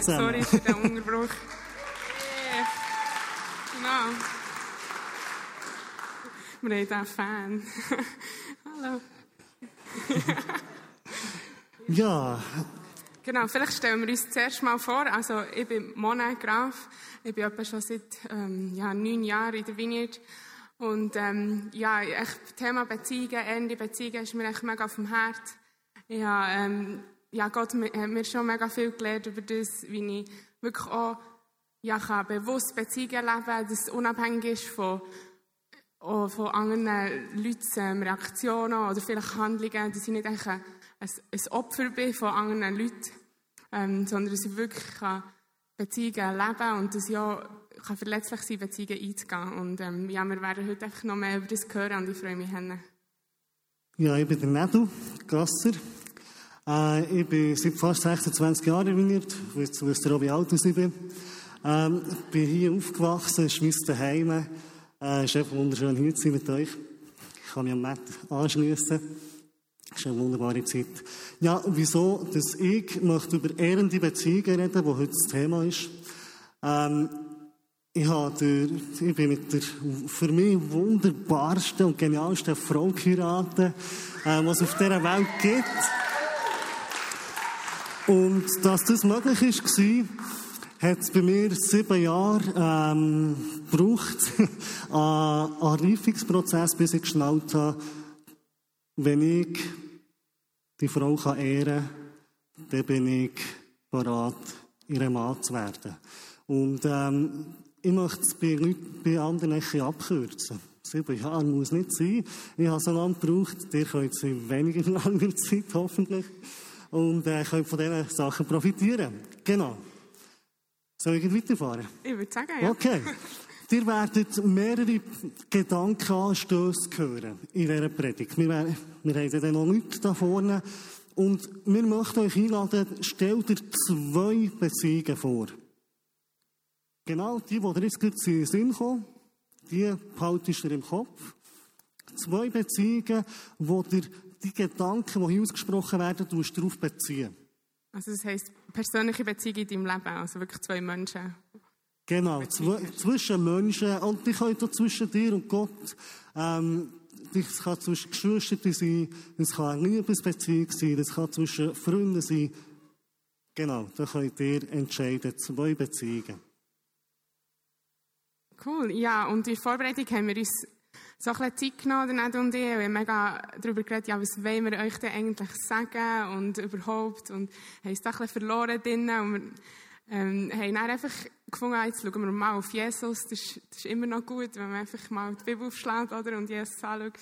Zusammen. Sorry für den Unterbruch. Yeah. Genau. Wir haben einen Fan. Hallo. Ja, Genau, vielleicht stellen wir uns zuerst mal vor. Also, ich bin Mona Graf. Ich bin etwa schon seit ähm, ja, neun Jahren in der Vineyard. Und ähm, ja, echt, das Thema Beziehungen, ehrliche Beziehungen ist mir echt mega auf dem Herz. Ich habe, ähm, ja, Gott hat mir schon mega viel gelernt über das, wie ich wirklich auch ja, kann bewusst Beziehungen leben kann, dass es unabhängig ist von, von anderen Leuten ähm, Reaktionen oder vielleicht Handlungen, dass ich nicht ein, ein, Opfer bin von anderen Leuten, ähm, sondern dass ich wirklich kann Beziehungen leben und dass ich auch kann verletzlich sein Beziehungen einzugehen. Und ähm, ja, wir werden heute einfach noch mehr über das hören und ich freue mich. Ja, ich bin der Nedu Gasser. Äh, ich bin seit fast 26 Jahren. Jetzt wisst ihr wie alt ich bin. Ähm, bin hier aufgewachsen, ist mein Zuhause. Äh, ist einfach wunderschön hier zu sein mit euch. Ich kann mich am Matt anschliessen. Es ist eine wunderbare Zeit. Ja, wieso? Dass ich möchte über ehrende Beziehungen reden, wo heute das Thema ist. Ähm, ich, habe ich bin mit der für mich wunderbarsten und genialsten Frau geheiratet, äh, was es auf dieser Welt gibt. Und dass das möglich ist, war, hat es bei mir sieben Jahre ähm, gebraucht, an, an Reifungsprozess, bis ich geschnallt habe, wenn ich die Frau kann ehren kann, dann bin ich bereit, ihre Mann zu werden. Und ähm, ich möchte es bei, Leuten, bei anderen ein abkürzen. Sieben Jahre muss nicht sein. Ich habe so lange gebraucht, ihr könnt es in weniger langer Zeit hoffentlich. Und äh, könnt von diesen Sachen profitieren. Genau. Soll ich weiterfahren? Ich würde sagen, ja. Okay. Ihr werdet mehrere Gedankenanstöße hören in dieser Predigt. Wir, werden- wir haben dann noch Leute da vorne. Und wir möchten euch einladen, stellt dir zwei Beziehungen vor. Genau die, die dir jetzt gerade in den Sinn kommen, die behaltest du im Kopf. Zwei Beziehungen, wo dir die Gedanken, die hier ausgesprochen werden, tust du darauf beziehen. Also das heisst, persönliche Beziehungen in deinem Leben, also wirklich zwei Menschen. Genau, zw zwischen Menschen und die können auch zwischen dir und Gott. Ähm, das kann zwischen Geschwistern sein, das kann eine Liebesbeziehung sein, das kann zwischen Freunden sein. Genau, da könnt ihr entscheiden, zwei Beziehungen. Cool, ja, und in der Vorbereitung haben wir uns so ein bisschen Zeit genommen, der Ned und wir haben mega darüber geredet, ja, was wollen wir euch denn eigentlich sagen und überhaupt, und haben uns da ein bisschen verloren drinnen, und wir ähm, haben dann einfach gefunden, jetzt schauen wir mal auf Jesus, das ist, das ist immer noch gut, wenn man einfach mal die Bibel aufschlägt, oder, und Jesus anschaut.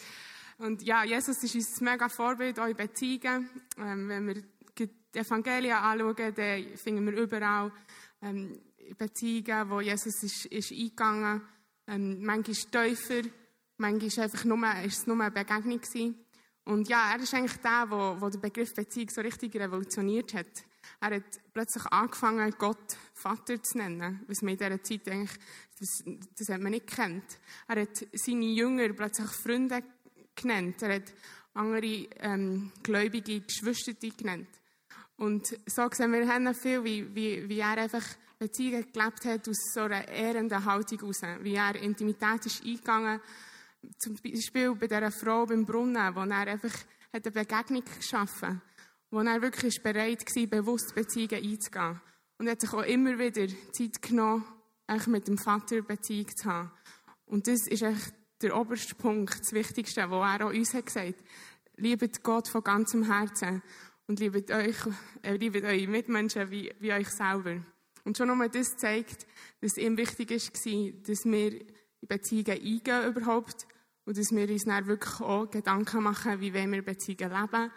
Und ja, Jesus ist uns mega Vorbild, auch in Beziehungen. Ähm, wenn wir die Evangelien anschauen, dann finden wir überall ähm, Beziehungen, wo Jesus ist, ist eingegangen. Ähm, manchmal tiefer, manchmal ist, einfach nur, ist es nur eine Begegnung gewesen. Und ja, er ist eigentlich der, der, der den Begriff Beziehung so richtig revolutioniert hat. Er hat plötzlich angefangen, Gott Vater zu nennen, was man in dieser Zeit eigentlich, das, das hat man nicht kennt. Er hat seine Jünger plötzlich Freunde genannt. Er hat andere ähm, gläubige Geschwister genannt. Und so sehen wir haben viel, wie, wie, wie er einfach Beziehungen gelebt hat aus so einer ehrenden Haltung heraus. Wie er Intimität ist eingegangen. Zum Beispiel bei dieser Frau beim Brunnen, wo er einfach hat eine Begegnung geschaffen wo er wirklich bereit war, bewusst Beziehungen einzugehen. Und er hat sich auch immer wieder Zeit genommen, mit dem Vater Beziehung zu haben. Und das ist echt der oberste Punkt, das Wichtigste, wo er auch uns hat gesagt Liebet Gott von ganzem Herzen und liebet euch, äh, liebet eure Mitmenschen wie, wie euch selber. Und schon nur das zeigt, dass ihm wichtig war, dass wir in Beziehungen eingehen überhaupt und dass wir uns dann wirklich auch Gedanken machen, wie wollen wir Beziehungen leben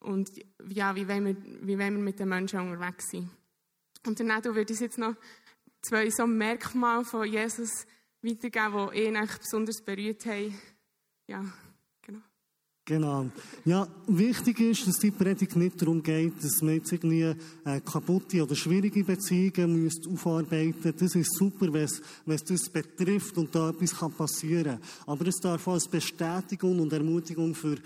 und ja, wie wollen wir, wie wollen wir mit den Menschen unterwegs sein. Und dann würde ich jetzt noch zwei so Merkmale von Jesus weitergeben, die ihn eigentlich besonders berührt haben. Ja, genau. Ja, wichtig ist, dass die Predigt nicht darum geht, dass man jetzt irgendwie äh, kaputte oder schwierige Beziehungen müsst aufarbeiten Das ist super, wenn es, das betrifft und da etwas kann passieren Aber es darf als Bestätigung und Ermutigung für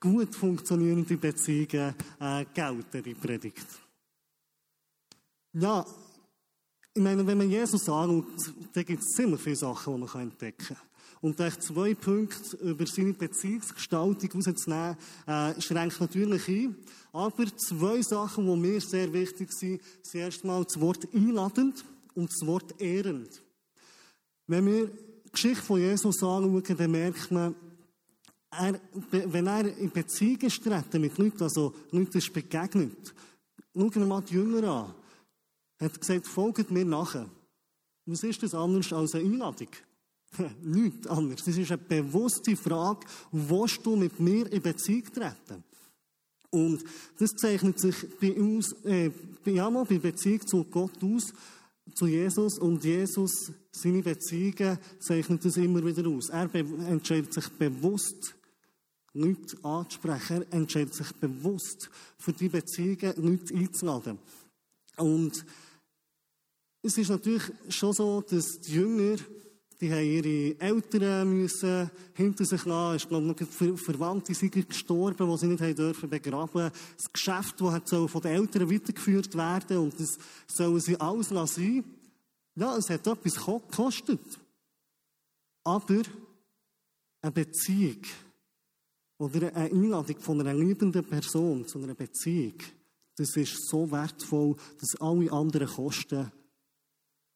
gut funktionierende Beziehungen äh, gelten, die Predigt. Ja, ich meine, wenn man Jesus anschaut, dann gibt es ziemlich viele Sachen, die man entdecken kann. Und echt zwei Punkte über seine Beziehungsgestaltung rauszunehmen, äh, schränkt natürlich ein. Aber zwei Sachen, die mir sehr wichtig sind, sind erstmal das Wort einladend und das Wort ehrend. Wenn wir die Geschichte von Jesus anschauen, dann merkt man, er, wenn er in Beziehungen ist mit Leuten, also Leuten ist begegnet, schauen wir mal die Jünger an. Er hat gesagt, folgt mir nachher. Was ist das anders als eine Einladung? Nichts anderes. Das ist eine bewusste Frage, willst du mit mir in Beziehung treten? Und das zeichnet sich bei uns, äh, ja mal bei Beziehung zu Gott aus, zu Jesus und Jesus, seine Beziehungen zeichnet das immer wieder aus. Er entscheidet sich bewusst, Leute anzusprechen. Er entscheidet sich bewusst, für die Beziehungen Leute einzuladen. Und es ist natürlich schon so, dass die Jünger, die haben ihre Eltern müssen hinter sich lassen. Es glaube noch Ver Verwandte sind gestorben, die sie nicht dürfen begraben. Das Geschäft, das von den Eltern weitergeführt werden und das sollen sie alles lassen. Ja, es hat etwas gekostet. Aber eine Beziehung oder eine Einladung von einer liebenden Person zu einer Beziehung, das ist so wertvoll, dass alle anderen Kosten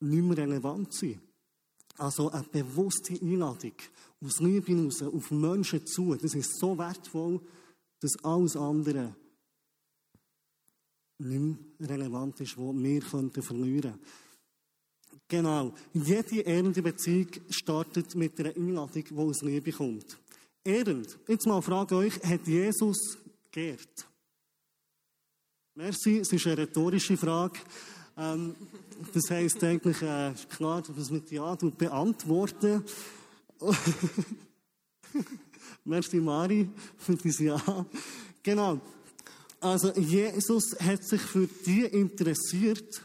nicht mehr relevant sind. Also eine bewusste Einladung aus Liebe hinaus auf Menschen zu, das ist so wertvoll, dass alles andere nicht mehr relevant ist, was wir könnten verlieren Genau. Jede ehrende Beziehung startet mit einer Einladung, die aus Liebe kommt. Ehrend. Jetzt mal frage euch, hat Jesus geehrt? Merci, es ist eine rhetorische Frage. Ähm, das heisst eigentlich, äh, ist klar, dass mit Ja beantworten. Merci Mari für dieses Ja. Genau. Also Jesus hat sich für die interessiert,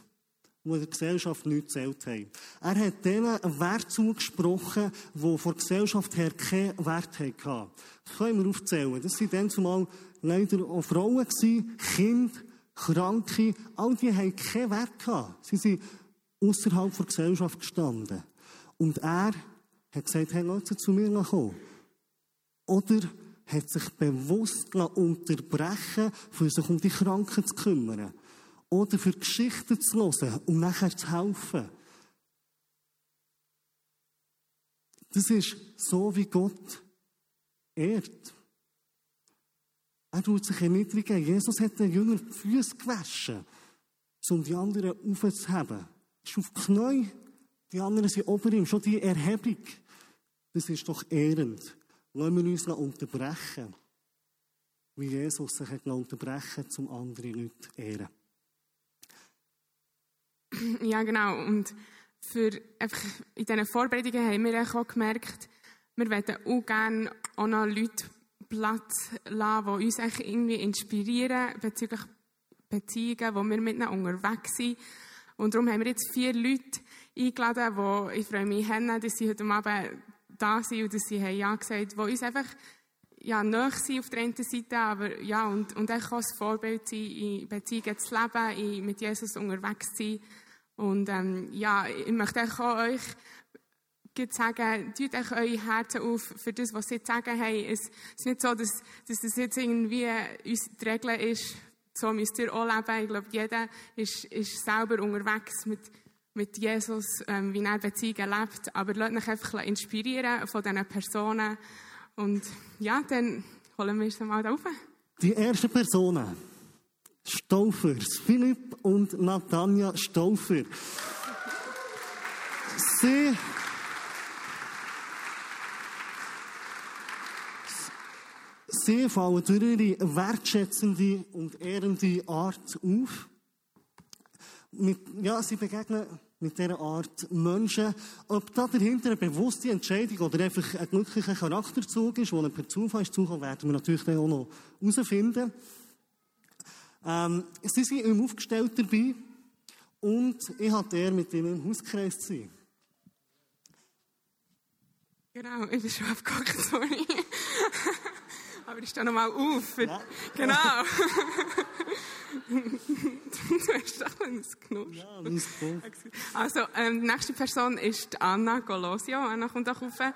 die der Gesellschaft nichts zählt haben. Er hat denen einen Wert zugesprochen, der von der Gesellschaft her keinen Wert hatte. Das können wir aufzählen. Das waren dann zumal leider auch Frauen, Kinder, Kranke, all die haben keinen Wert gehabt. Sie sind außerhalb der Gesellschaft gestanden. Und er hat gesagt, hey Leute, zu mir kommen. Oder hat sich bewusst unterbrechen für sich um die Kranken zu kümmern. Oder für Geschichten zu hören, um nachher zu helfen. Das ist so, wie Gott ehrt. Er tut sich erniedrigen. Jesus hat den Jüngern die Füße gewaschen, um die anderen aufzuheben. Er ist auf die Knie, die anderen sind ober ihm. Schon die Erhebung, das ist doch ehrend. Lassen wir uns unterbrechen, wie Jesus sich hat unterbrechen um andere Leute zu ehren. Ja, genau. Und für, einfach in diesen Vorbereitungen haben wir auch gemerkt, wir wollen auch gerne auch noch Leute Platz lassen, die uns irgendwie inspirieren bezüglich Beziehungen, wo wir miteinander unterwegs sind. Und darum haben wir jetzt vier Leute eingeladen, die, ich freue mich, dass sie heute Abend da sind und dass sie haben ja gesagt, die uns einfach ja, nahe sind auf der einen Seite, aber ja, und, und auch als Vorbild sind, in Beziehungen zu leben, in, mit Jesus unterwegs zu sein. Und ähm, ja, ich möchte auch euch sagen, tut euch eure Herzen auf für das, was sie zu sagen haben. Es ist nicht so, dass, dass das jetzt irgendwie uns die Regel ist, so müsst ihr auch leben. Ich glaube, jeder ist, ist selber unterwegs mit, mit Jesus, ähm, wie er Beziehungen lebt. Aber lasst euch einfach inspirieren von diesen Personen. Und ja, dann holen wir es mal da rauf. Die ersten Personen. Stauffer, Philipp und Natanja Stauffer. Sie Sie fallen durch ihre wertschätzende und ehrende Art auf. mit, ja, sie begegnen mit dieser Art Menschen. Ob da dahinter eine bewusste Entscheidung oder einfach ein glücklicher Charakterzug ist, der per Zufall ist zugekommen, werden wir natürlich dann auch noch herausfinden. Ähm, sie sind im Aufgestellt dabei und ich hatte er mit ihnen im Hauskreis zu sein. Genau, ich bin schon abgeguckt, sorry. Aber ich stehe nochmal auf. Ja. Genau. du hast doch ein Knusch. Ja, Gott. Also, ähm, die nächste Person ist die Anna Golosio. Anna kommt auch rauf. Yes.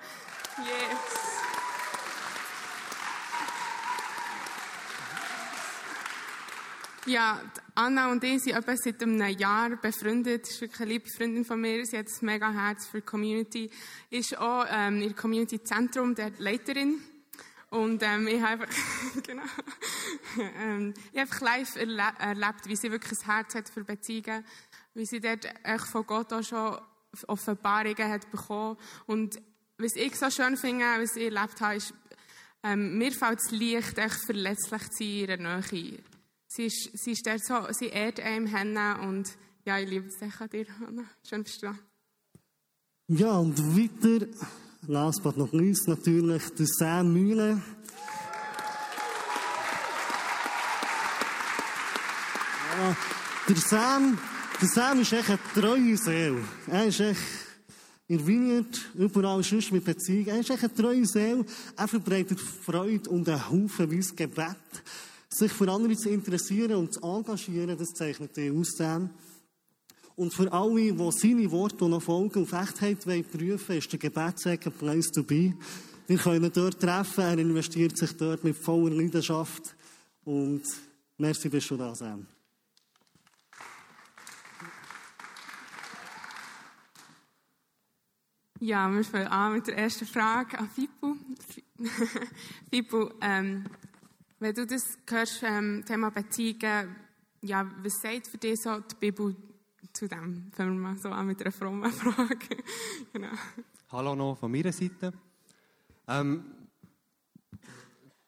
Ja, Anna und ich sind etwa seit einem Jahr befreundet. Sie ist wirklich eine liebe Freundin von mir. Sie hat ein mega Herz für die Community. Ist auch ähm, im Community Zentrum der Leiterin. Und ähm, ich habe einfach, genau, ähm, ich habe live erle erlebt, wie sie wirklich ein Herz hat für Beziehungen, wie sie dort echt von Gott auch schon Offenbarungen hat bekommen. Und was ich so schön finde, was ich erlebt habe, ist, ähm, mir fällt es leicht, echt verletzlich zu sein in ihrer Nähe. Sie ist, sie ist dort so, sie ehrt einem Hände und ja, ich liebe es echt an dir, Anna. Schön bist du da. Ja, und weiter, last but not least, natürlich der Sam Mühle. Ja, der Sam, der Sam ist echt eine treue Seele. Er ist echt in Vineyard, überall sonst mit Beziehungen. Er ist echt eine treue Seele. Er verbreitet Freude und einen Haufen weiss Gebet. Sich für andere zu interessieren und zu engagieren, das zeichnet ihn aus, Sam. Und für alle, die seine Worte noch folgen auf Echtheit prüfen ist der Gebetsecke Place to be. Wir können ihn dort treffen. Er investiert sich dort mit voller Leidenschaft. Und merci, bist du da, Sam. Ja, wir fangen an mit der ersten Frage an Fippo. Fippo, ähm, wenn du das hörst, ähm, Thema Beziehungen, ja, was sagt für dich so die Bibel zu dem? Fangen wir mal so an mit einer frommen Frage. genau. Hallo noch von meiner Seite. Ähm, die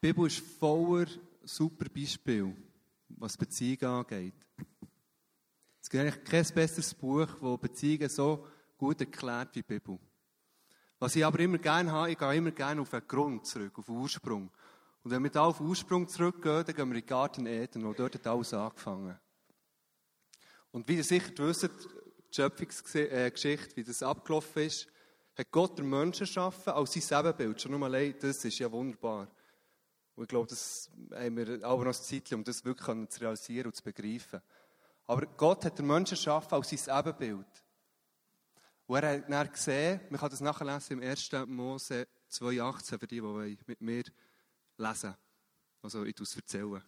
Bibel ist voller super Beispiel, was Beziehungen angeht. Es gibt eigentlich kein besseres Buch, das Beziehungen so gut erklärt wie die Bibel. Was ich aber immer gerne habe, ich gehe immer gerne auf den Grund zurück, auf den Ursprung. Und wenn wir da auf den Ursprung zurückgehen, dann gehen wir in den Garten Eden, wo dort hat alles angefangen. Und wie ihr sicher wisst, die Schöpfungsgeschichte, wie das abgelaufen ist, hat Gott den Menschen geschaffen als sein Ebenbild. Schon nur allein, das ist ja wunderbar. Und ich glaube, das haben wir auch noch Zeit, um das wirklich zu realisieren und zu begreifen. Aber Gott hat den Menschen geschaffen als sein Ebenbild. Und er hat dann gesehen, man kann das nachlesen im 1. Mose 2,18 für die, die mit mir lesen Also, ich tue es erzählen.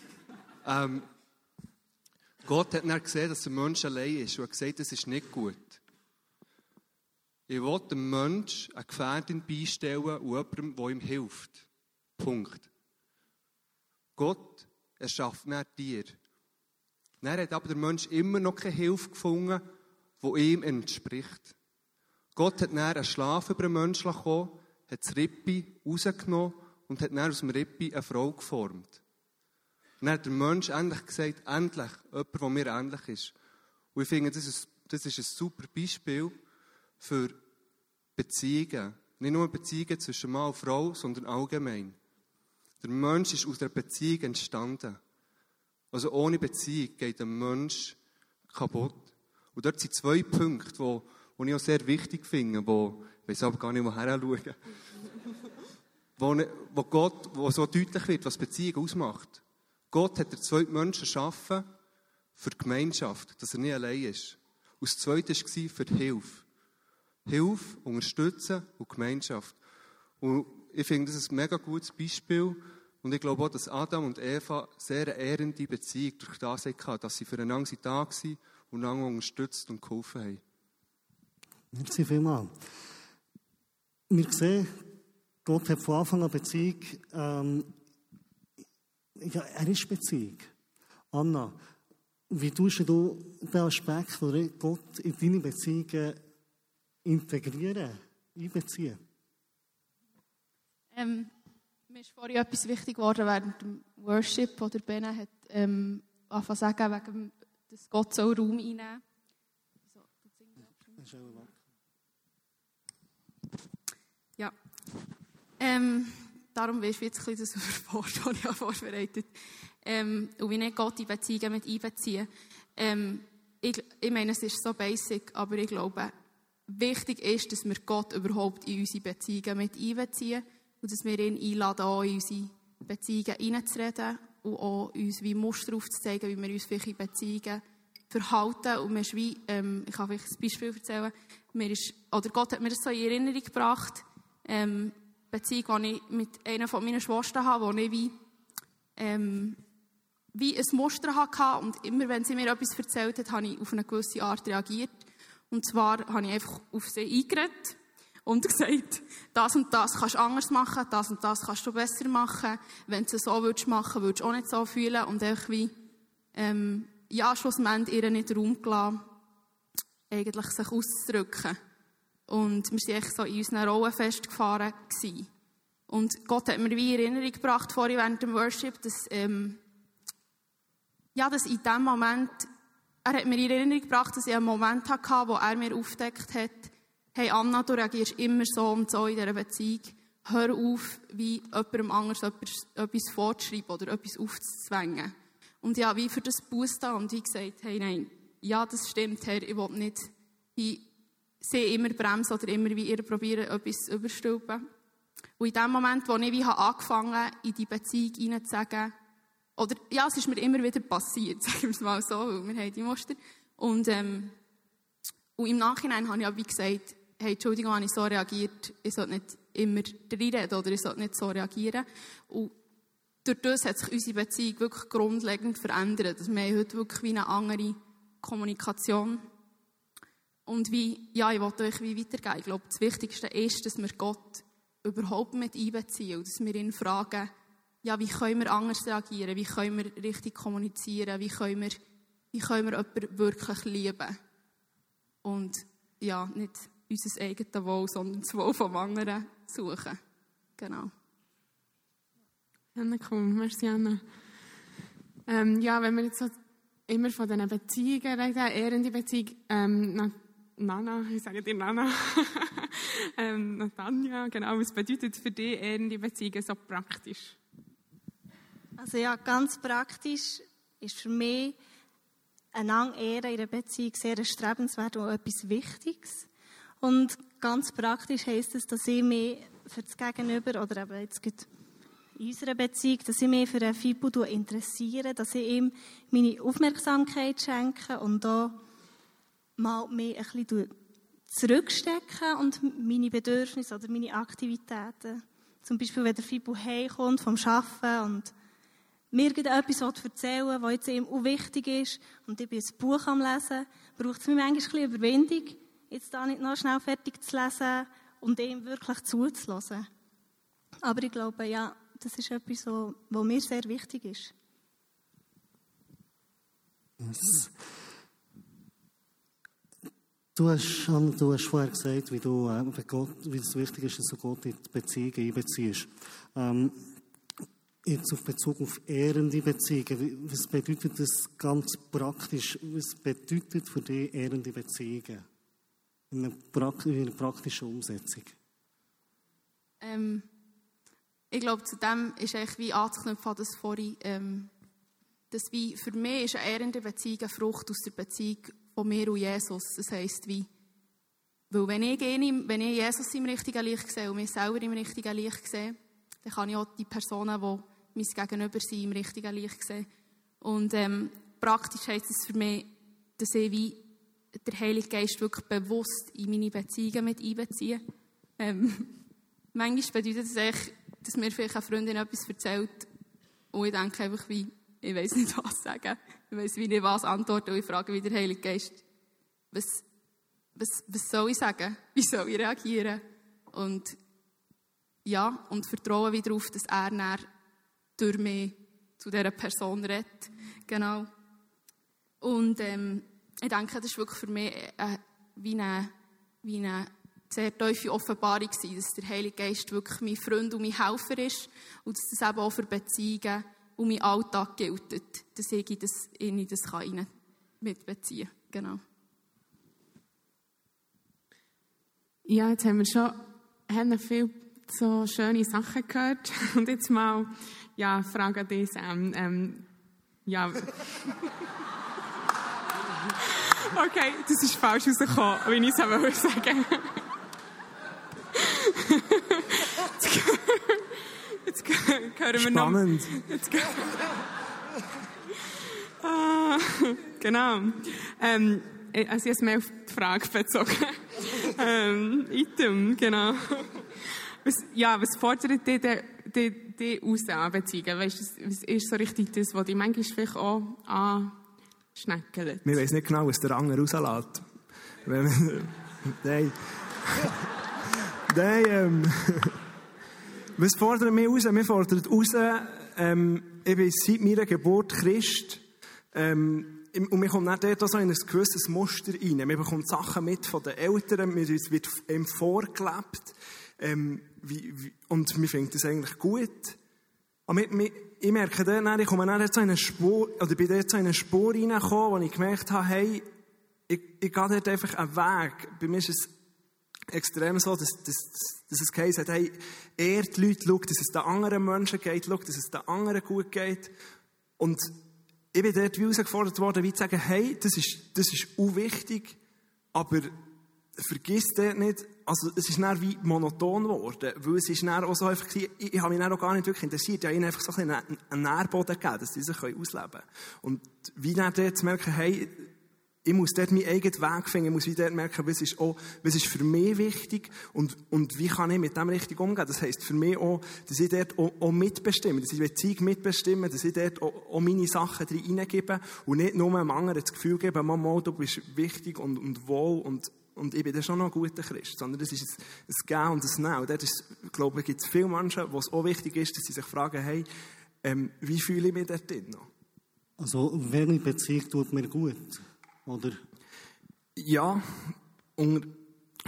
ähm, Gott hat dann gesehen, dass der Mensch allein ist und hat gesagt, das ist nicht gut. Ich will dem Menschen eine Gefährtin beistellen und jemandem, der ihm hilft. Punkt. Gott erschafft nicht dir. Dann hat aber der Mensch immer noch keine Hilfe gefunden, die ihm entspricht. Gott hat dann einen Schlaf über den Menschen bekommen, hat das Rippi rausgenommen und hat dann aus dem Rippi eine Frau geformt. Und dann hat der Mensch endlich gesagt, endlich, jemand, der mir ähnlich ist. Und ich finde, das ist, das ist ein super Beispiel für Beziehungen. Nicht nur Beziehungen zwischen Mann und Frau, sondern allgemein. Der Mensch ist aus der Beziehung entstanden. Also ohne Beziehung geht der Mensch kaputt. Und dort sind zwei Punkte, die, die ich auch sehr wichtig finde, wo, ich weiß aber gar nicht, woher schauen, wo, wo Gott, wo so deutlich wird, was Beziehung ausmacht. Gott hat der zweite Menschen geschaffen für die Gemeinschaft, dass er nicht allein ist. Und das zweite war für die Hilfe. Hilfe, Unterstützen und Gemeinschaft. Und ich finde, das ist ein mega gutes Beispiel. Und ich glaube auch, dass Adam und Eva sehr eine ehrende Beziehung durch das hatten, dass sie füreinander da waren und einander unterstützt und geholfen haben. Merci vielmals. Wir sehen, Gott hat von Anfang an Beziehung, ähm, ja, er ist Beziehung. Anna, wie tust du den Aspekt, oder Gott in deine Beziehungen integrieren, einbeziehen? Ähm, mir ist vorhin etwas wichtig geworden während dem Worship, oder Bene hat ähm, angefangen zu sagen, wegen dass Gott so Raum einnehmen soll. Ja. Ähm, darum weißt du jetzt ein bisschen das Wort, das ich vorbereitet. Ähm, und wie nicht Gott in Beziehungen mit einbeziehen. Ähm, ich, ich meine, es ist so basic, aber ich glaube, wichtig ist, dass wir Gott überhaupt in unsere Beziehungen mit einbeziehen und dass wir ihn einladen, auch in unsere Beziehungen hineinzureden und auch uns wie Muster aufzuzeigen, wie wir uns vielleicht in Beziehungen verhalten. Und mir wie, ähm, ich kann vielleicht ein Beispiel erzählen, mir ist, oder Gott hat mir das so in Erinnerung gebracht, ähm, Beziehung, die ich mit einer von meinen Schwestern habe, wo ich wie, ähm, wie ein Muster hatte und immer, wenn sie mir etwas erzählt hat, habe ich auf eine gewisse Art reagiert. Und zwar habe ich einfach auf sie eingeredet und gesagt, das und das kannst du anders machen, das und das kannst du besser machen. Wenn du es so würdest machen, würdest du auch nicht so fühlen und einfach wie, ähm, ja, schlussendlich ihr nicht Raum gelassen, eigentlich sich auszudrücken. Und wir waren so in unseren Rollen festgefahren gewesen. Und Gott hat mir wie in Erinnerung gebracht, vorhin während dem Worship, dass, ähm, ja, dass in dem Moment, er hat mir in Erinnerung gebracht, dass ich einen Moment hatte, wo er mir aufdeckt hat, hey Anna, du reagierst immer so und so in dieser Beziehung. Hör auf, wie jemandem anders etwas vorzuschreiben oder etwas aufzuzwängen. Und ja, wie für das da und wie gesagt, hey, nein, ja, das stimmt, Herr, ich will nicht wie sie immer bremsen oder immer wie ihr probieren, etwas zu überstülpen. Und in dem Moment, wo ich wie angefangen habe, in die Beziehung hineinzusagen, oder, ja, es ist mir immer wieder passiert, sagen wir es mal so, weil wir haben die Muster. Und, ähm, und im Nachhinein habe ich aber wie gesagt, hey, Entschuldigung, habe ich so reagiert, ich sollte nicht immer reinreden oder ich sollte nicht so reagieren. Und durch das hat sich unsere Beziehung wirklich grundlegend verändert. Also wir haben heute wirklich wie eine andere Kommunikation. Und wie, ja, ich wollte euch wie weitergeben. Ich glaube, das Wichtigste ist, dass wir Gott überhaupt mit einbeziehen und dass wir ihn fragen, ja, wie können wir anders reagieren? Wie können wir richtig kommunizieren? Wie können wir, wie können wir jemanden wirklich lieben? Und ja, nicht unser eigenes Wohl, sondern das Wohl vom anderen suchen. Genau. Ja, cool. Merci, Anna. Ähm, ja, wenn wir jetzt so immer von diesen Beziehungen reden, ehrende Beziehung, ähm, Nana, ich sage dir Nana, ähm, Natanja, genau, was bedeutet für dich ehrende Beziehungen so praktisch? Also ja, ganz praktisch ist für mich einander Ehren in einer Beziehung sehr erstrebenswert und etwas Wichtiges. Und ganz praktisch heisst es, dass ich mich für das Gegenüber, oder eben jetzt in unserer Beziehung, dass ich mich für einen Fibu interessiere, dass ich ihm meine Aufmerksamkeit schenke und da mal mich ein bisschen zurückstecken und meine Bedürfnisse oder meine Aktivitäten. Zum Beispiel, wenn der Fibu heimkommt vom Arbeiten und mir etwas erzählen was jetzt ihm auch wichtig ist, und ich bin ein Buch am Lesen, braucht es mir manchmal ein bisschen Überwindung, jetzt da nicht noch schnell fertig zu lesen und ihm wirklich zuzulassen. Aber ich glaube, ja, das ist etwas, was mir sehr wichtig ist. Yes. Du hast, du hast vorher gesagt, wie, du, äh, wie, Gott, wie es wichtig ist, dass du Gott in die Beziehung einbeziehst. Ähm, jetzt auf Bezug auf ehrende Beziehungen, was bedeutet das ganz praktisch? Was bedeutet für dich ehrende Beziehungen? in einer praktischen Umsetzung? Ähm, ich glaube, zu dem ist eigentlich wie anzuknüpfen an das vorhin, ähm, dass wie für mich ist eine ehrende Beziehung eine Frucht aus der Beziehung von mir und Jesus. Das heisst wie, weil wenn ich, ihn, wenn ich Jesus im richtigen Licht sehe und mich selber im richtigen Licht sehe, dann kann ich auch die Personen, die mein Gegenüber sind, im richtigen Licht sehen. Und ähm, praktisch heisst es für mich, dass ich wie der Heilige Geist wirklich bewusst in meine Beziehungen mit einbeziehen. Ähm, manchmal bedeutet das eigentlich, dass mir vielleicht eine Freundin etwas erzählt und ich denke einfach wie, ich weiß nicht was sagen, ich weiß wie nicht was antworten und ich frage wie der Heilige Geist, was, was, was soll ich sagen? Wie soll ich reagieren? Und ja, und vertraue wieder darauf, dass er dann durch mich zu dieser Person redet. Genau. Und ähm, ich denke, das war wirklich für mich äh, wie, eine, wie eine sehr tiefe Offenbarung dass der Heilige Geist wirklich mein Freund und mein Helfer ist und dass das eben auch für Beziehungen und mein Alltag gilt, dass ich das, in das kann mitbeziehen. Genau. Ja, jetzt haben wir schon haben viel so schöne Sachen gehört. Und jetzt mal, ja, Frage an dich, Sam. Ähm, ja. Okay, das ist falsch rausgekommen, wie ich es sagen Jetzt, jetzt hören wir noch. Spannend. Jetzt, ah, genau. Ähm, also ich habe mehr auf die Frage bezogen. ähm, Item, genau. Was, ja, was fordert dich, dich, dich aus an Beziehungen? Weißt du, was ist so richtig das, was dich manchmal vielleicht auch anschneckelt? Wir wissen nicht genau, was der andere rauslässt. Nein. Nein, ähm. Was fordert mich raus? Mir fordert raus, ähm, ich bin seit meiner Geburt Christ. Ähm, und mir kommt nicht dort so in ein gewisses Muster rein. Man bekommt Sachen mit von den Eltern, mir wird ihm vorgelebt. Ähm, wie, wie, und mir findet das eigentlich gut. Aber mir, ich merke dann, ich komme dann dort so in eine Spur, oder bin dort so in eine Spur reingekommen, wo ich gemerkt habe, hey, ich, ich gehe dort einfach einen Weg. Bei mir ist es extrem so, dass, dass, dass es geheißen hat, hey, eher die Leute, schau, dass es den anderen Menschen geht, schau, dass es den anderen gut geht. Und ich bin dort wie herausgefordert worden, wie zu sagen, hey, das ist, das ist unwichtig, aber vergiss dort nicht, also es ist dann wie monoton geworden, weil es ist dann auch so einfach, ich, ich habe mich dann auch gar nicht wirklich interessiert, ich habe ihnen einfach so ein einen Nährboden gegeben, dass sie sich ausleben können. Und wie dann dort zu merken, hey, ich muss dort meinen eigenen Weg finden, ich muss wie dort merken, was ist, auch, was ist für mich wichtig und, und wie kann ich mit dem richtig umgehen. Das heisst für mich auch, dass ich dort auch, auch mitbestimme, dass ich Beziehung mitbestimme, dass ich dort auch, auch meine Sachen drin hineingebe und nicht nur einem anderen das Gefühl gebe, Mama, du bist wichtig und, und wohl und, und ich bin dann schon noch ein guter Christ, sondern das ist ein, Gehen und ein Nehmen. Und dort ist, glaube ich, gibt es viele Menschen, wo es auch wichtig ist, dass sie sich fragen, hey, ähm, wie fühle ich mich dort noch? Also, welche Beziehung tut mir gut? Oder? Ja, unter,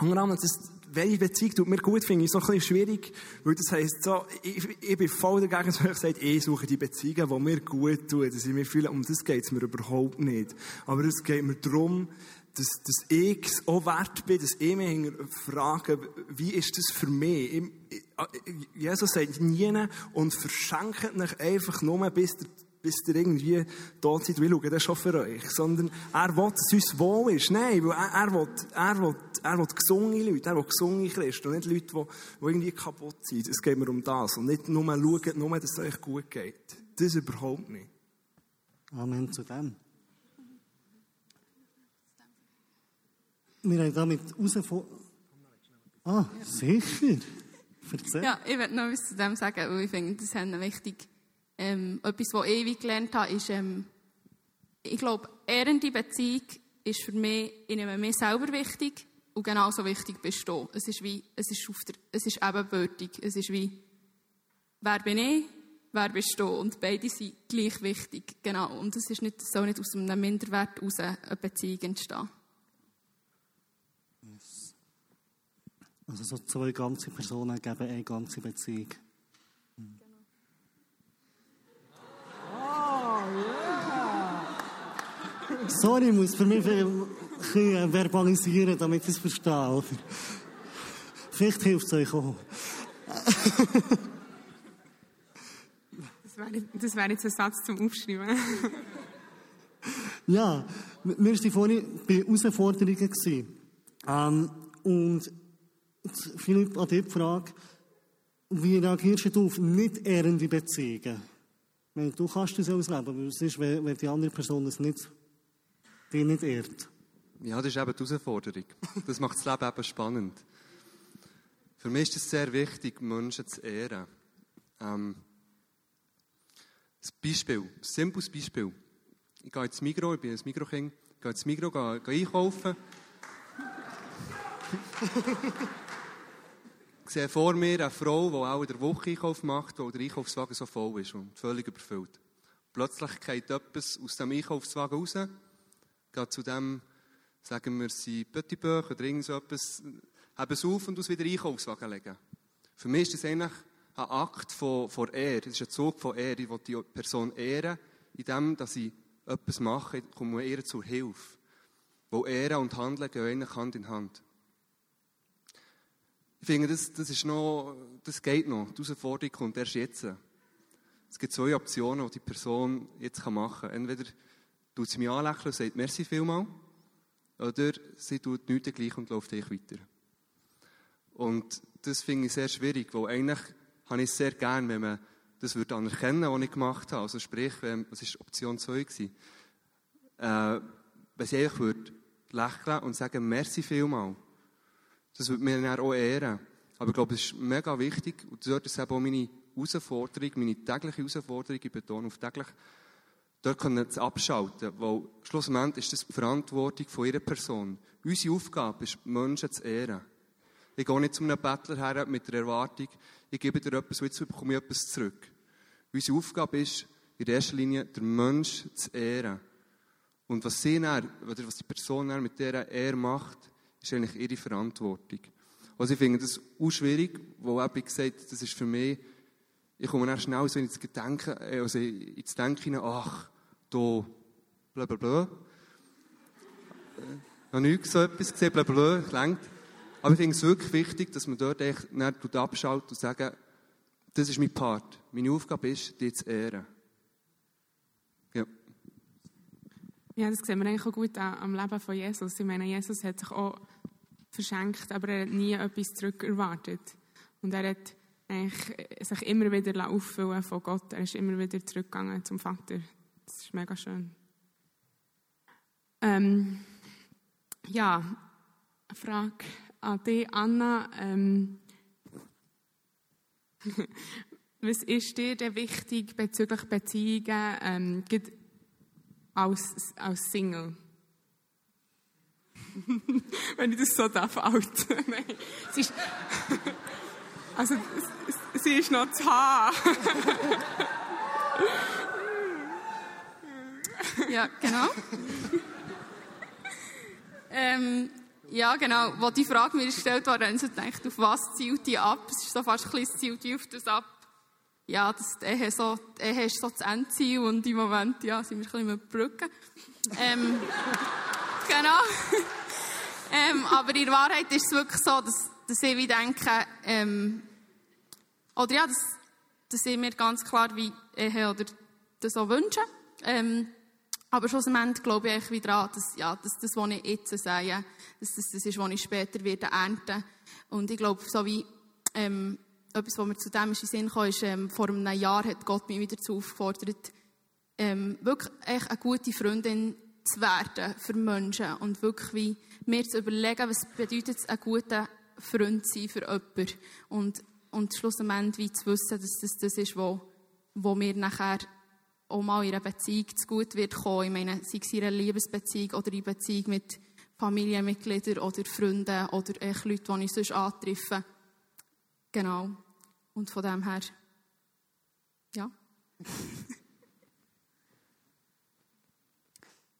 unter anderem, das, welche Beziehung tut mir gut, finde ich so ein bisschen schwierig, weil das heisst so, ich, ich bin voll dagegen, dass ich sage, ich suche die Beziehungen, die mir gut tun, dass ich mich fühle, um das geht es mir überhaupt nicht. Aber es geht mir darum, dass, dass ich es auch wert bin, dass ich mich frage, wie ist das für mich? Ich, Jesus sagt, nie und verschenkt euch einfach nur, bis der bis ihr irgendwie tot seid, wir schauen das schon für euch. Sondern er will, dass es uns wohl ist. Nein, weil er, er, will, er, will, er will gesungene Leute, er will gesungene Christen und nicht Leute, die, die irgendwie kaputt sind. Es geht mir um das. Und nicht nur schauen, nur, dass es euch gut geht. Das überhaupt nicht. Amen zu dem. Wir haben damit herausgefunden. Ah, sicher. Erzähl. Ja, ich will noch etwas zu dem sagen, weil ich finde, das ist wichtig. Ähm, etwas, was ich ewig gelernt habe, ist, ähm, ich glaube, ehrende Beziehung ist für mich, ich nehme mich selber wichtig und genauso wichtig bist du. Es ist wie, es ist auf der, es ist ebenbürtig. Es ist wie, wer bin ich, wer bist du? Und beide sind gleich wichtig. Genau. Und es ist nicht, soll nicht aus einem Minderwert heraus eine Beziehung entstehen. Also so zwei ganze Personen geben eine ganze Beziehung. Sorry, ich muss für mich ein bisschen verbalisieren, damit ich es verstehe. Oder? Vielleicht hilft es euch auch. Das wäre, wäre jetzt ein Satz zum Aufschreiben. Ja, wir waren vorhin bei Herausforderungen. Ähm, und Philipp, an die Frage, wie reagierst du auf nicht ehrende Beziehungen? Meine, Du kannst das ausleben, aber was ist, wenn die andere Person es nicht, die nicht ehrt? Ja, das ist eben die Herausforderung. Das macht das Leben eben spannend. Für mich ist es sehr wichtig, Menschen zu ehren. Ähm, ein Beispiel, ein simples Beispiel. Ich gehe ins Migros, ich bin ein Mikrokind, ich gehe ins Migros, gehe, gehe einkaufen. ich sehe vor mir eine Frau, die auch in der Woche Einkauf macht, weil der Einkaufswagen so voll ist und völlig überfüllt. Plötzlich geht etwas aus dem Einkaufswagen raus, geht zu dem, sagen wir, sie Petit Böch oder irgend so etwas, haben es auf und aus wieder in Einkaufswagen legen. Für mich ist das eigentlich ein Akt von, von Ehre. Das ist ein Zug von Ehre. Ich will die Person ehren, indem dass ich etwas mache, komme ihr zur Hilfe. Wo Ehre und Handeln gehen eigentlich Hand in Hand. Ich finde, das, das, ist noch, das geht noch. Die Herausforderung kommt erst jetzt. Es gibt zwei Optionen, die die Person jetzt machen kann. Entweder tut sie mich anlächeln und sagt «Merci vielmal», oder sie tut nichts gleich und läuft dich weiter. Und das finde ich sehr schwierig, weil eigentlich habe ich es sehr gern, wenn man das würde anerkennen, was ich gemacht habe. Also sprich, wenn, was war Option 2 gewesen? Äh, wenn sie einfach würde lächeln und sagen, merci vielmal. Das würde mir dann auch ehren. Aber ich glaube, es ist mega wichtig, und dort ist eben auch meine Herausforderung, meine tägliche Herausforderung, ich betone auf täglich, dort können sie abschalten, weil schlussendlich ist das die Verantwortung von ihrer Person. Unsere Aufgabe ist, Menschen zu ehren. Ich gehe nicht zu einem Bettler her mit der Erwartung, ich gebe dir etwas und jetzt bekomme ich etwas zurück. Unsere Aufgabe ist, in erster Linie den Menschen zu ehren. Und was sie dann, oder was die Person dann mit dieser Ehre macht, ist eigentlich ihre Verantwortung. Also ich finde das auch schwierig, weil ich gesagt das ist für mich, ich komme dann schnell so ins Gedenken, äh, also ins Denken hinein, ach, da, bla bla bla. Ich äh, habe nichts so etwas gesehen, bla bla, bla, Aber ich finde es wirklich wichtig, dass man dort echt nicht abschaut und sagt, das ist mein Part. Meine Aufgabe ist, dich zu ehren. Ja. Das sehen wir eigentlich auch gut am Leben von Jesus. Ich meine, Jesus hat sich auch verschenkt, aber er hat nie etwas zurück erwartet. Und er hat sich immer wieder auffüllen von Gott. Er ist immer wieder zurückgegangen zum Vater. Das ist mega schön. Ähm, ja, eine Frage an dich, Anna. Ähm, Was ist dir denn wichtig bezüglich Beziehungen ähm, als, als Single? Wenn ich das so darf, alt. Nein. Sie ist, also, sie ist noch zu haben. Ja, genau. ähm, ja, genau. Wo die Frage mir gestellt wurde, haben sie gedacht, auf was zielt die ab? Es ist so fast ein bisschen, zielt die auf das ab. Ja, das, die Ehe, so, die Ehe ist so das Endziel und im Moment, ja, sind wir ein bisschen mit Brücken. Ähm, genau. ähm, aber in Wahrheit ist es wirklich so, dass, dass ich wie denke, ähm, oder ja, dass, dass ich mir ganz klar wie Ehe oder das auch wünsche. Ähm, aber schlussendlich glaube ich wieder daran, dass, ja, dass das, was ich jetzt sage, dass das, das ist, was ich später werde ernten. Und ich glaube, so wie, ähm, etwas, was mir zu dem in Sinn kam, ist, ähm, vor einem Jahr hat Gott mich wieder dazu aufgefordert, ähm, wirklich echt eine gute Freundin zu werden für Menschen und wirklich wie mir zu überlegen, was bedeutet es, ein guter Freund zu sein für jemanden. Und, und schlussendlich wie zu wissen, dass das das ist, wo, wo mir nachher auch mal in einer Beziehung zu gut wird kommen. Ich meine, sei es in einer Liebesbeziehung oder in Beziehung mit Familienmitgliedern oder Freunden oder echt Leute, die ich sonst antreffe. Genau. Und von dem her, ja.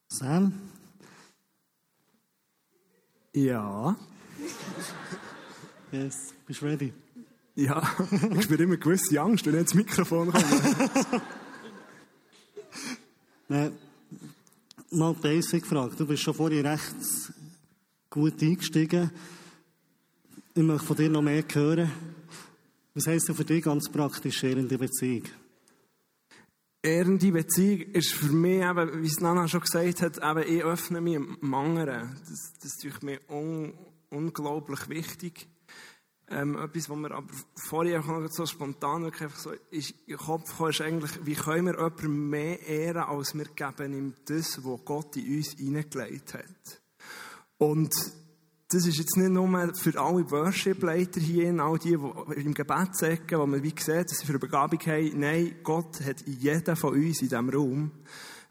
Sam? Ja. Yes, bist du ready? Ja, ich spüre immer gewisse Angst, wenn ich ins Mikrofon komme. Nein, mal basic Frage. Du bist schon vorhin recht gut eingestiegen. Ich möchte von dir noch mehr hören. Was heisst denn für dich ganz praktisch ehrende Beziehung? Ehrende Beziehung ist für mich eben, wie es Nana schon gesagt hat, eben, ich öffne mich dem anderen. Das, das ist mir un, unglaublich wichtig. Ähm, etwas, was mir aber vorher noch so spontan wirklich einfach so in den Kopf kam, ist eigentlich, wie können wir jemandem mehr ehren, als wir geben ihm das, was Gott in uns hineingelegt hat. Und das ist jetzt nicht nur für alle Worship-Leiter hier, all die, die im Gebet sagen, wo man wie sieht, dass sie für eine Begabung haben. Nein, Gott hat in jeden von uns in diesem Raum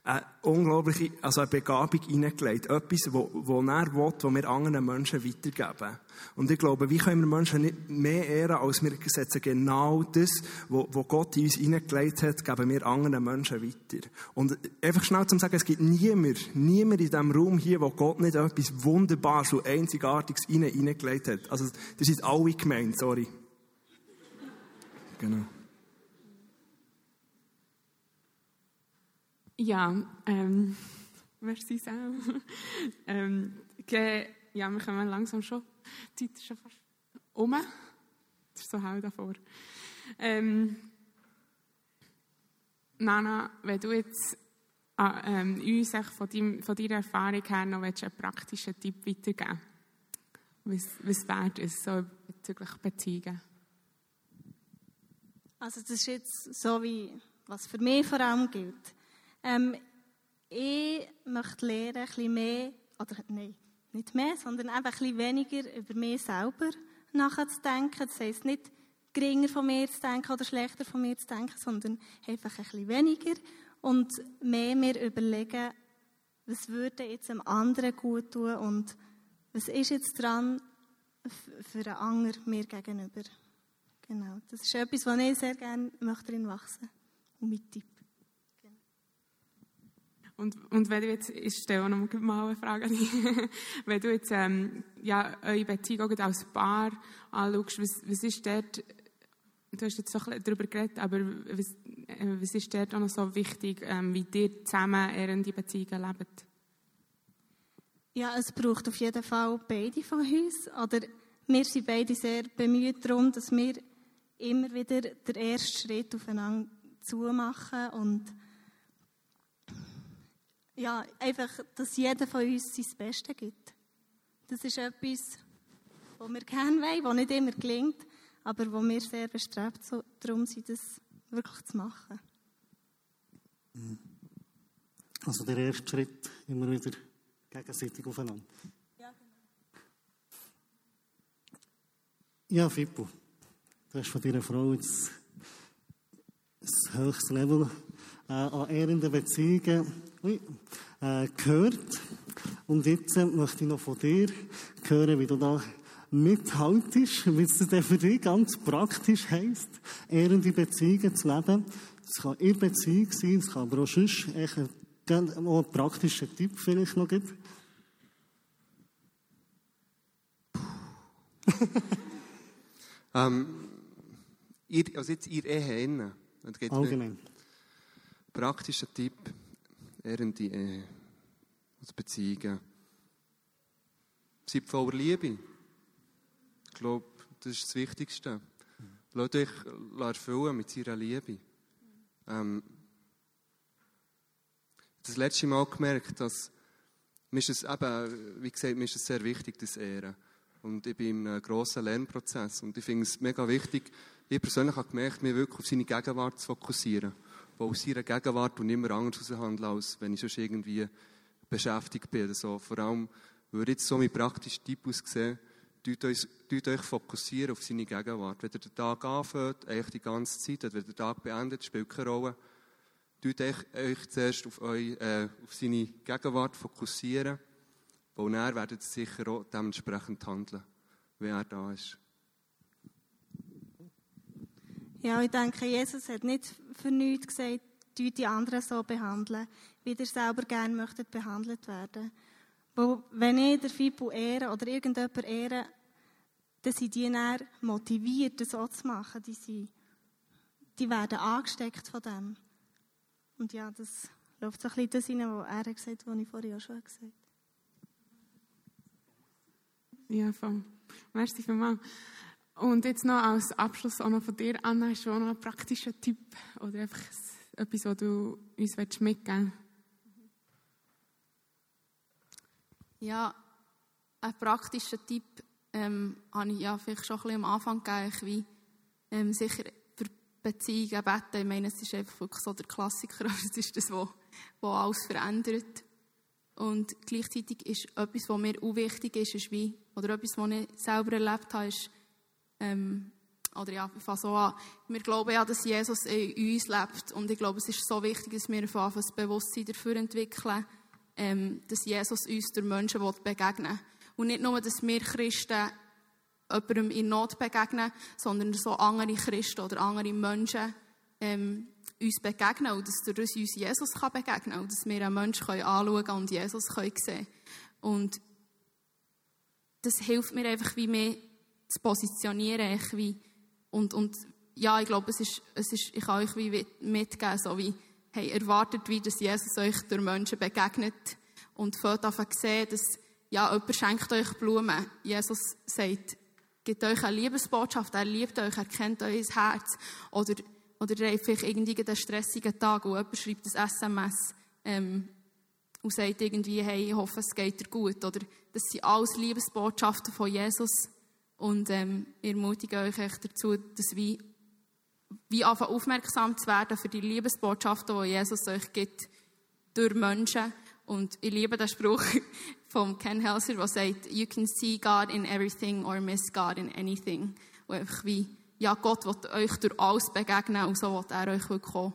eine unglaubliche, also eine Begabung hineingelegt. Etwas, wo, wo er will, wo wir anderen Menschen weitergeben. Und ich glaube, wie können wir Menschen nicht mehr ehren, als wir setzen genau das, wo Gott in uns hineingelegt hat, geben wir anderen Menschen weiter. Und einfach schnell zu sagen, es gibt niemand, niemand in diesem Raum hier, wo Gott nicht etwas Wunderbares und Einzigartiges hineingelegt hat. Also, das ist alle gemeint, sorry. Genau. Ja, ähm, merci Sam. ähm, ja, wir kommen langsam schon. Die Zeit ist schon fast um. Das ist so hell davor. Ähm, Nana, wenn du jetzt äh, ähm, uns von, dein, von deiner Erfahrung her noch einen praktischen Tipp weitergeben was, was wäre es so bezüglich Beziehungen? Also das ist jetzt so, wie was für mich vor allem gilt. Ähm, ich möchte lernen, ein bisschen mehr, oder nein, nicht mehr, sondern einfach ein bisschen weniger über mich selber nachzudenken. Das heisst nicht, geringer von mir zu denken oder schlechter von mir zu denken, sondern einfach ein bisschen weniger und mehr mir überlegen, was würde jetzt einem anderen gut tun und was ist jetzt dran für einen anderen mir gegenüber. Genau, das ist etwas, was ich sehr gerne möchte drin wachsen und mit Tipp. Und, und wenn du jetzt, ich stelle auch noch mal eine Frage an dich, wenn du jetzt ähm, ja, eure Beziehung als Paar anschaust, was, was ist dort, du hast jetzt so ein darüber geredet, aber was, äh, was ist dort auch noch so wichtig, ähm, wie ihr zusammen die Beziehungen lebt? Ja, es braucht auf jeden Fall beide von uns. Oder wir sind beide sehr bemüht darum, dass wir immer wieder den ersten Schritt aufeinander zumachen und ja, einfach, dass jeder von uns sein Bestes gibt. Das ist etwas, was wir gerne wollen, was nicht immer gelingt, aber wo wir sehr bestrebt so, darum sind, das wirklich zu machen. Also der erste Schritt immer wieder gegenseitig aufeinander. Ja, genau. Ja, Fippo, du hast von deiner Frau jetzt ein höchstes Level äh, an ehrenden Beziehungen äh, gehört. Und jetzt möchte ich noch von dir hören, wie du da mithaltest, wie es denn für dich ganz praktisch heisst, ehrende Beziehungen zu leben. Es kann in Beziehung sein, es kann aber auch sonst ein, ein praktischer Tipp vielleicht noch geben. ähm, ihr, also jetzt ihr Ehe innen. Allgemein. Praktischer Tipp, ehrende Ehe, also Beziehungen. Seid voller Liebe. Ich glaube, das ist das Wichtigste. Lasst euch erfüllen mit ihrer Liebe. Ähm, das letzte Mal gemerkt, dass mir ist es eben, wie gesagt, mir ist es sehr wichtig, das Ehren. Und ich bin in einem grossen Lernprozess. Und ich finde es mega wichtig, ich persönlich habe gemerkt, mich wirklich auf seine Gegenwart zu fokussieren. Weil aus seiner Gegenwart und immer anders heraushandeln, als wenn ich sonst irgendwie beschäftigt bin. Also vor allem, würde jetzt so mein praktischer Tipp aussehen, tut euch, fokussieren auf seine Gegenwart. Wenn ihr den Tag anfängt, eigentlich die ganze Zeit, wenn ihr den Tag beendet, spielt keine Rolle. Tut euch, euch zuerst auf, euch, äh, auf seine Gegenwart fokussieren weil er werdet sicher auch dementsprechend handeln, wie er da ist. Ja, ich denke, Jesus hat nicht für nichts gesagt, die anderen so behandeln, wie ihr selber gerne möchtet behandelt werden. Weil, wenn ich der Fibu ehre oder irgendjemand ehre, dann sind die dann motiviert, das so zu machen. Die, sind, die werden angesteckt von dem. Und ja, das läuft so ein bisschen das hinein, was er gesagt hat, was ich vorher auch schon gesagt habe. Ja, voll. Merci vielmals. Und jetzt noch als Abschluss auch noch von dir, Anna, hast du auch noch einen praktischen Tipp oder einfach etwas, was du uns mitgeben willst? Ja, ein praktischer Tipp ähm, habe ich ja vielleicht schon ein bisschen am Anfang gegeben, wie ähm, sicher für Beziehungen beten. Ich meine, es ist einfach wirklich so der Klassiker, aber es ist das, was alles verändert. Und gleichzeitig ist etwas, was mir auch wichtig ist, ist wie, oder etwas, was ich selber erlebt habe, ist, ähm, oder ja, ich so an, wir glauben ja, dass Jesus in uns lebt. Und ich glaube, es ist so wichtig, dass wir auf ein Bewusstsein dafür entwickeln, ähm, dass Jesus uns durch Menschen begegnen will. Und nicht nur, dass wir Christen jemandem in Not begegnen, sondern so andere Christen oder andere Menschen ähm, uns begegnen und dass durch uns Jesus kann begegnen und dass wir einen Menschen anschauen können und Jesus können sehen. Und das hilft mir einfach, wie mehr zu positionieren. Wie, und, und ja, ich glaube, es ist, es ist, ich kann euch wie mitgeben, so wie, hey, erwartet, wie dass Jesus euch durch Menschen begegnet und fällt an sehen, dass ja, jemand schenkt euch Blumen. Jesus sagt, gibt euch eine Liebesbotschaft, er liebt euch, er kennt euer Herz. Oder, oder ihr habt vielleicht irgendwie einen stressigen Tag und jemand schreibt ein SMS ähm, und sagt irgendwie, hey, ich hoffe, es geht dir gut. Oder das sind alles Liebesbotschaften von Jesus. Und ähm, ich ermutige euch echt dazu, dass wir wie aufmerksam zu werden für die Liebesbotschaften, die Jesus euch gibt, durch Menschen. Und ich liebe den Spruch von Ken Helser, der sagt, you can see God in everything or miss God in anything. Und einfach wie, ja, Gott wird euch durch alles begegnen und so wird er euch wirklich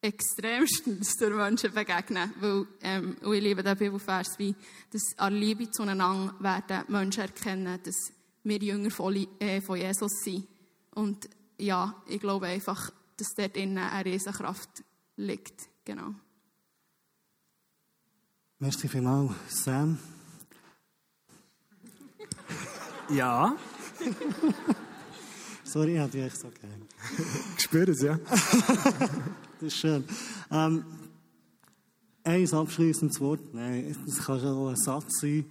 extremstens durch Menschen begegnen. Weil, ähm, und ich liebe den Bibelvers, wie, dass an Liebe zueinander werden Menschen erkennen, dass wir Jünger von, äh, von Jesus sind. Und ja, ich glaube einfach, dass dort innen eine Riesenkraft liegt. Genau. Merci vielmals, Sam. Ja. Sorry, ich hatte dich so gerne. Ich spüre es, ja. das ist schön. Ähm, ein abschließendes Wort. Nein, das kann schon auch ein Satz sein.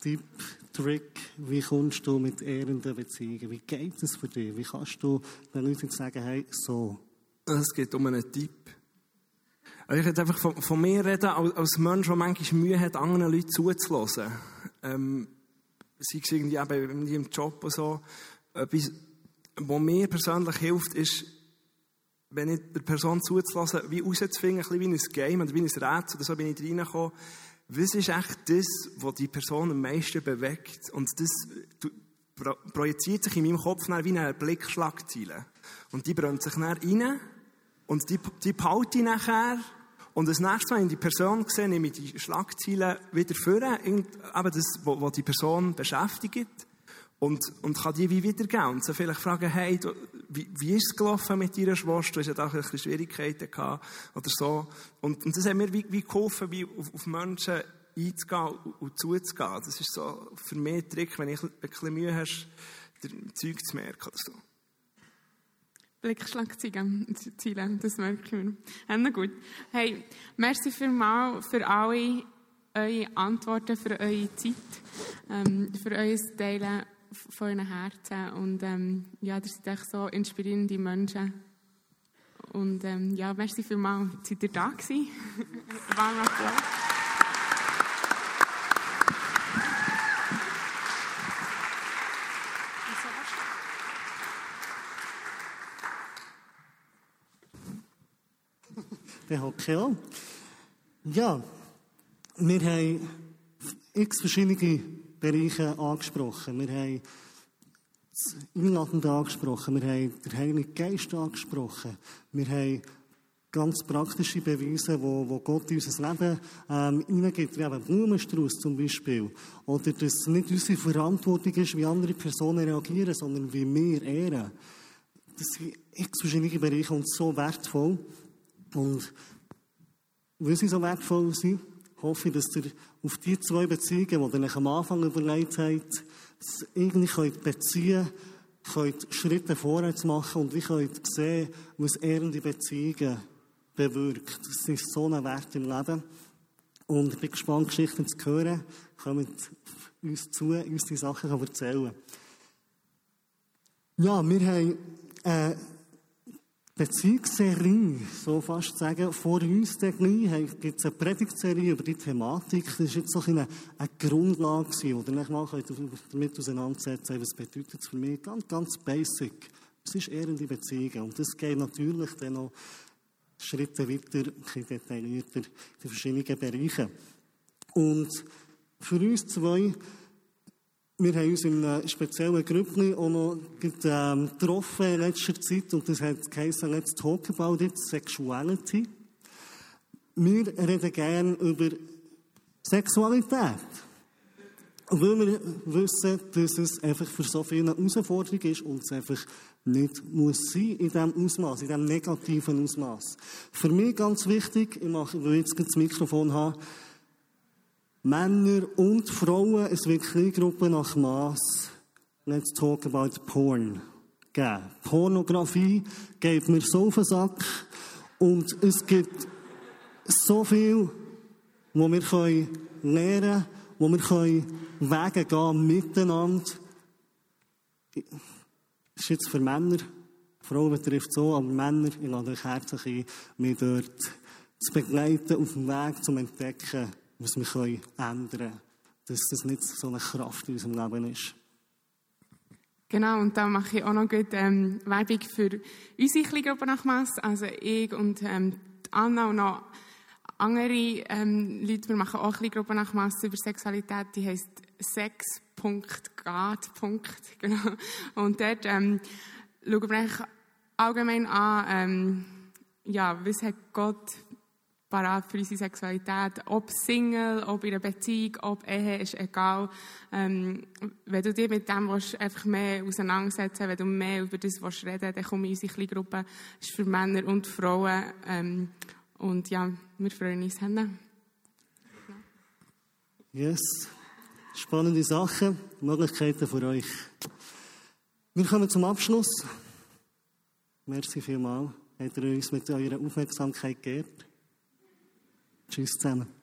Tipp, Trick, wie kommst du mit ehrenden Beziehungen? Wie geht es für dich? Wie kannst du den Leuten sagen, hey, so? Es geht um einen Tipp. Also ich würde einfach von, von, mir reden, als Mensch, der manchmal Mühe hat, anderen Leuten zuzulassen. Ähm, sei es irgendwie eben im Job oder so. Etwas, was mir persönlich hilft, ist, wenn ich der Person zuzulassen, wie rauszufinden, ein bisschen wie ein Game oder wie ein Rätsel, oder so bin ich reingekommen, was ist echt das, was die Person am meisten bewegt? Und das projiziert sich in meinem Kopf wie eine Blickschlagzeile. Und die brennt sich dann rein und die, die behalte ich nachher. Und das nächste Mal, wenn ich die Person sehe, nehme ich die Schlagzeile wieder vor, eben das, was die Person beschäftigt. Und, und kann die wie wiedergeben. Und so vielleicht fragen, hey, du, wie, wie ist es gelaufen mit deiner Schwester? Du hast ja da ein bisschen Schwierigkeiten gehabt oder so. Und, und das hat mir wie, wie geholfen, wie auf, auf Menschen einzugehen und, zuzugehen. Das ist so für mich ein Trick, wenn ich ein bisschen Mühe hast, der Zeug zu merken oder so. Blickschlagziele, das merke ich mir. Ja, gut. Hey, merci vielmals für alle eure Antworten, für eure Zeit, ähm, für euer Teilen von euren Herzen. Und ähm, ja, ihr seid echt so inspirierende Menschen. Und ähm, ja, merci vielmals, seid ihr da gewesen. Warm Applaus. Der hocke an. Ja, wir haben x verschiedene Bereiche angesprochen. Wir haben das Einladende angesprochen. Wir haben den Heiligen Geist angesprochen. Wir haben ganz praktische Beweise, wo, wo Gott in unser Leben ähm, hineingibt, wie eben Blumenstrauß zum Beispiel. Oder dass es nicht unsere Verantwortung ist, wie andere Personen reagieren, sondern wie wir ehren. Das sind x verschiedene Bereiche und so wertvoll. Und weil sie so wertvoll sind, hoffe ich, dass ihr auf die zwei Beziehungen, die ihr euch am Anfang überlegt habt, irgendwie könnt beziehen könnt Schritte vorwärts machen und wie könnt sehen, was ehrende Beziehungen bewirkt. Das ist so ein Wert im Leben. Und ich bin gespannt, Geschichten zu hören. Kommt uns zu, uns die Sachen erzählen. Ja, wir haben äh, Beziehungsserie, so fast sagen, vor uns gibt es eine Predigtserie über die Thematik. Das ist jetzt so eine, eine Grundlage, die ihr nicht mal damit auseinandersetzen was bedeutet es für mich. Ganz, ganz basic. Es ist ehrende Beziehungen. Und das geht natürlich dann noch Schritte weiter, ein detaillierter in den verschiedenen Bereichen. Und für uns zwei wir haben uns in einer speziellen Gruppe auch noch ähm, getroffen in letzter Zeit und das hat geheißen, let's talk about it, Sexuality. Wir reden gerne über Sexualität. Weil wir wissen, dass es einfach für so viele Herausforderung ist und es einfach nicht muss sein in diesem Ausmaß, in diesem negativen Ausmaß. Für mich ganz wichtig, ich mache, weil ich jetzt das Mikrofon habe, Männer und Frauen, es wird Kleingruppen nach Maß. Let's talk about porn. Geben. Pornografie geht mir so auf den Sack. Und es gibt so viel, wo wir lernen können, wo wir können Wege gehen miteinander. Das ist jetzt für Männer, Frauen betrifft so, aber Männer, ich lade euch herzlich ein, mich dort zu begleiten auf dem Weg zum Entdecken, was wir können ändern können. Dass das nicht so eine Kraft in unserem Leben ist. Genau, und da mache ich auch noch gut ähm, Werbung für unsere Kleingruppe nach Mass. Also ich und ähm, Anna und noch andere ähm, Leute, wir machen auch Kleingruppe nach Mass über Sexualität, die heisst sex.gat. Genau. Und dort ähm, schauen wir allgemein an, ähm, ja, was hat Gott parat für unsere Sexualität. Ob Single, ob in einer Beziehung, ob Ehe, ist egal. Ähm, wenn du dich mit dem willst, einfach mehr auseinandersetzen wenn du mehr über das willst reden dann komm in unsere Kleingruppe. Das ist für Männer und Frauen. Ähm, und ja, wir freuen uns. Hände. Yes. Spannende Sachen, Möglichkeiten für euch. Wir kommen zum Abschluss. Merci vielmals. Habt ihr uns mit eurer Aufmerksamkeit geehrt. Čistcen.